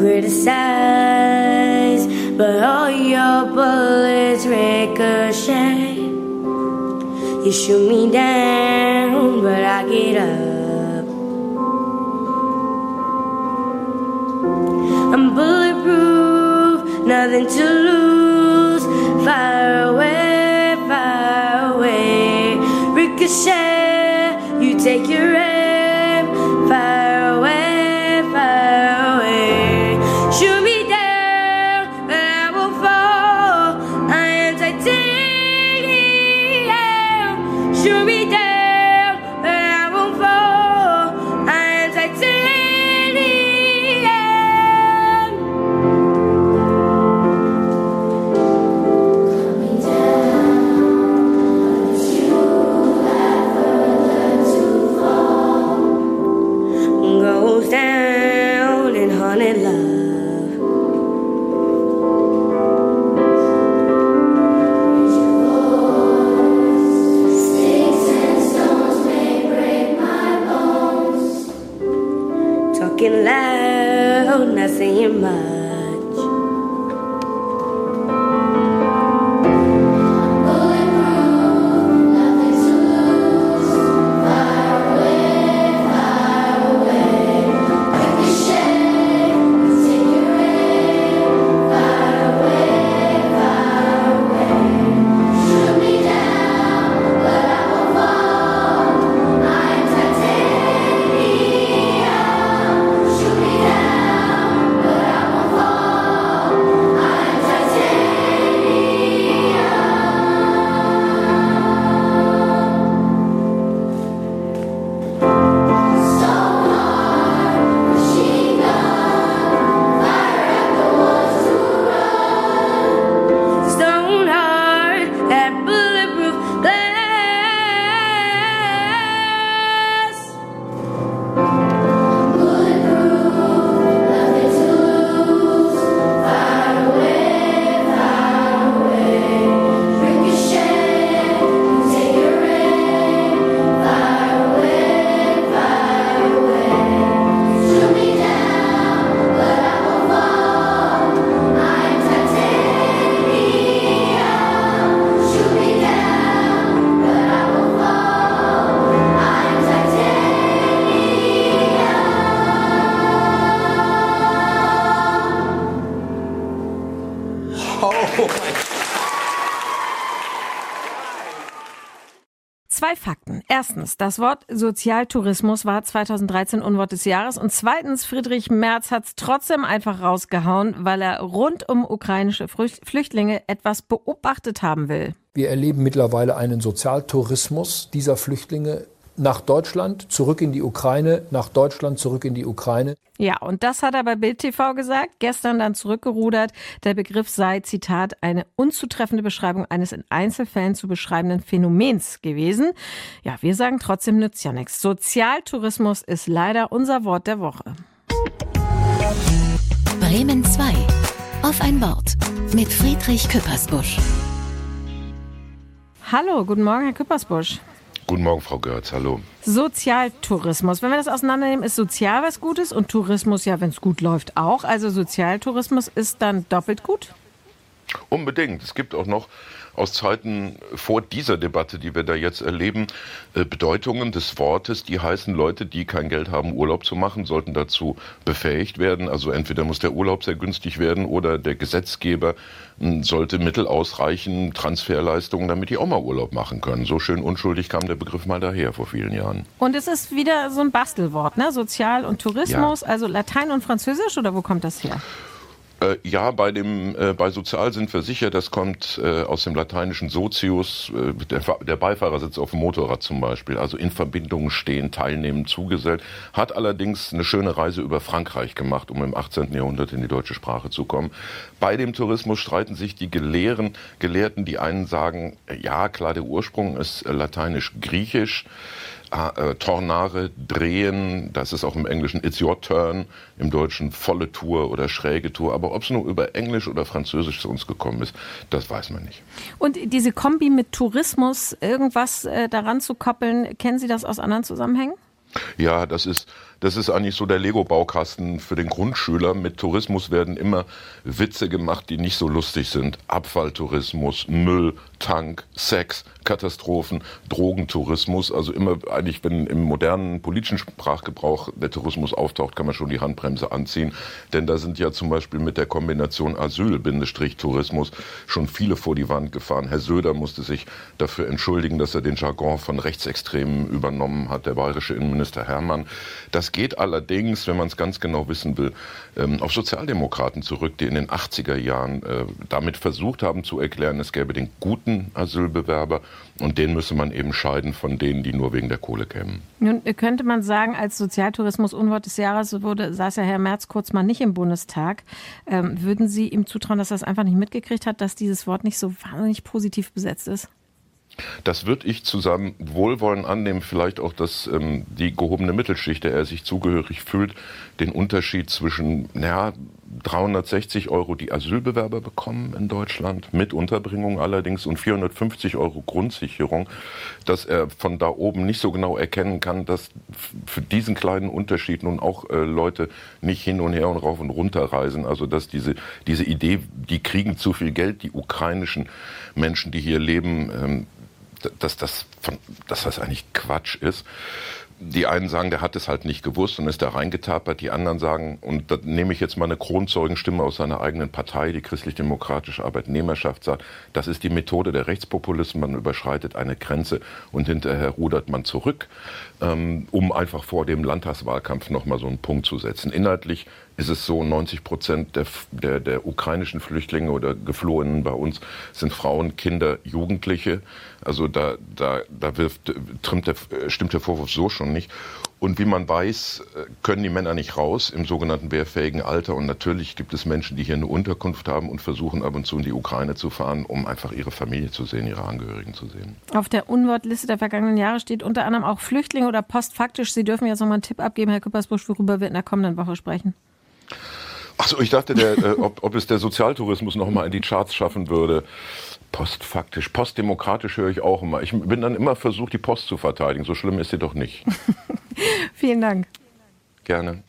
I'm but all your bullets ricochet. You shoot me down, but I get up. I'm bulletproof, nothing to lose. Erstens, das Wort Sozialtourismus war 2013 Unwort des Jahres. Und zweitens, Friedrich Merz hat es trotzdem einfach rausgehauen, weil er rund um ukrainische Flüchtlinge etwas beobachtet haben will. Wir erleben mittlerweile einen Sozialtourismus dieser Flüchtlinge nach Deutschland, zurück in die Ukraine, nach Deutschland, zurück in die Ukraine. Ja, und das hat er bei Bild TV gesagt, gestern dann zurückgerudert. Der Begriff sei, Zitat, eine unzutreffende Beschreibung eines in Einzelfällen zu beschreibenden Phänomens gewesen. Ja, wir sagen trotzdem nützt ja nichts. Sozialtourismus ist leider unser Wort der Woche. Bremen 2. Auf ein Wort. Mit Friedrich Küppersbusch. Hallo, guten Morgen, Herr Küppersbusch. Guten Morgen, Frau Görz. Hallo. Sozialtourismus. Wenn wir das auseinandernehmen, ist sozial was Gutes und Tourismus ja, wenn es gut läuft, auch. Also Sozialtourismus ist dann doppelt gut. Unbedingt. Es gibt auch noch aus Zeiten vor dieser Debatte, die wir da jetzt erleben, äh, Bedeutungen des Wortes, die heißen, Leute, die kein Geld haben, Urlaub zu machen, sollten dazu befähigt werden. Also entweder muss der Urlaub sehr günstig werden oder der Gesetzgeber mh, sollte Mittel ausreichen, Transferleistungen, damit die auch mal Urlaub machen können. So schön unschuldig kam der Begriff mal daher vor vielen Jahren. Und es ist wieder so ein Bastelwort, ne? Sozial und Tourismus, also Latein und Französisch oder wo kommt das her? Äh, ja, bei, dem, äh, bei Sozial sind wir sicher, das kommt äh, aus dem lateinischen Sozius, äh, der, der, Beifahrer sitzt auf dem Motorrad zum Beispiel, also in Verbindung stehen, teilnehmen, zugesellt, hat allerdings eine schöne Reise über Frankreich gemacht, um im 18. Jahrhundert in die deutsche Sprache zu kommen. Bei dem Tourismus streiten sich die Gelehren, Gelehrten, die einen sagen, ja klar, der Ursprung ist lateinisch-griechisch, äh, Tornare drehen, das ist auch im Englischen It's Your Turn, im Deutschen volle Tour oder schräge Tour. Aber ob es nur über Englisch oder Französisch zu uns gekommen ist, das weiß man nicht. Und diese Kombi mit Tourismus, irgendwas äh, daran zu koppeln, kennen Sie das aus anderen Zusammenhängen? Ja, das ist das ist eigentlich so der Lego-Baukasten für den Grundschüler. Mit Tourismus werden immer Witze gemacht, die nicht so lustig sind. Abfalltourismus, Müll, Tank, Sex, Katastrophen, Drogentourismus. Also immer eigentlich, wenn im modernen politischen Sprachgebrauch der Tourismus auftaucht, kann man schon die Handbremse anziehen. Denn da sind ja zum Beispiel mit der Kombination Asyl-Tourismus schon viele vor die Wand gefahren. Herr Söder musste sich dafür entschuldigen, dass er den Jargon von Rechtsextremen übernommen hat, der bayerische Innenminister Hermann. Das geht allerdings, wenn man es ganz genau wissen will, ähm, auf Sozialdemokraten zurück, die in den 80er Jahren äh, damit versucht haben zu erklären, es gäbe den guten Asylbewerber und den müsse man eben scheiden von denen, die nur wegen der Kohle kämen. Nun könnte man sagen, als Sozialtourismus Unwort des Jahres wurde, saß ja Herr Merz kurz mal nicht im Bundestag. Ähm, würden Sie ihm zutrauen, dass er es einfach nicht mitgekriegt hat, dass dieses Wort nicht so wahnsinnig positiv besetzt ist? Das würde ich zusammen wohlwollend annehmen, vielleicht auch, dass ähm, die gehobene Mittelschicht, der er sich zugehörig fühlt, den Unterschied zwischen ja, 360 Euro, die Asylbewerber bekommen in Deutschland, mit Unterbringung allerdings, und 450 Euro Grundsicherung, dass er von da oben nicht so genau erkennen kann, dass für diesen kleinen Unterschied nun auch äh, Leute nicht hin und her und rauf und runter reisen. Also dass diese, diese Idee, die kriegen zu viel Geld, die ukrainischen Menschen, die hier leben, ähm, dass das, von, dass das eigentlich Quatsch ist. Die einen sagen, der hat es halt nicht gewusst und ist da reingetapert. Die anderen sagen, und da nehme ich jetzt mal eine Kronzeugenstimme aus seiner eigenen Partei, die christlich-demokratische Arbeitnehmerschaft, sagt, das ist die Methode der Rechtspopulisten. Man überschreitet eine Grenze und hinterher rudert man zurück, ähm, um einfach vor dem Landtagswahlkampf nochmal so einen Punkt zu setzen. Inhaltlich ist es so, 90 Prozent der, der, der ukrainischen Flüchtlinge oder Geflohenen bei uns sind Frauen, Kinder, Jugendliche. Also da, da, da wirft, der, stimmt der Vorwurf so schon nicht. Und wie man weiß, können die Männer nicht raus im sogenannten wehrfähigen Alter. Und natürlich gibt es Menschen, die hier eine Unterkunft haben und versuchen ab und zu in die Ukraine zu fahren, um einfach ihre Familie zu sehen, ihre Angehörigen zu sehen. Auf der Unwortliste der vergangenen Jahre steht unter anderem auch Flüchtlinge oder postfaktisch. Sie dürfen jetzt noch mal einen Tipp abgeben, Herr Küppersbusch, worüber wir in der kommenden Woche sprechen. Achso, ich dachte, der, äh, ob, ob es der Sozialtourismus noch mal in die Charts schaffen würde. Postfaktisch, postdemokratisch höre ich auch immer. Ich bin dann immer versucht, die Post zu verteidigen. So schlimm ist sie doch nicht. Vielen Dank. Gerne.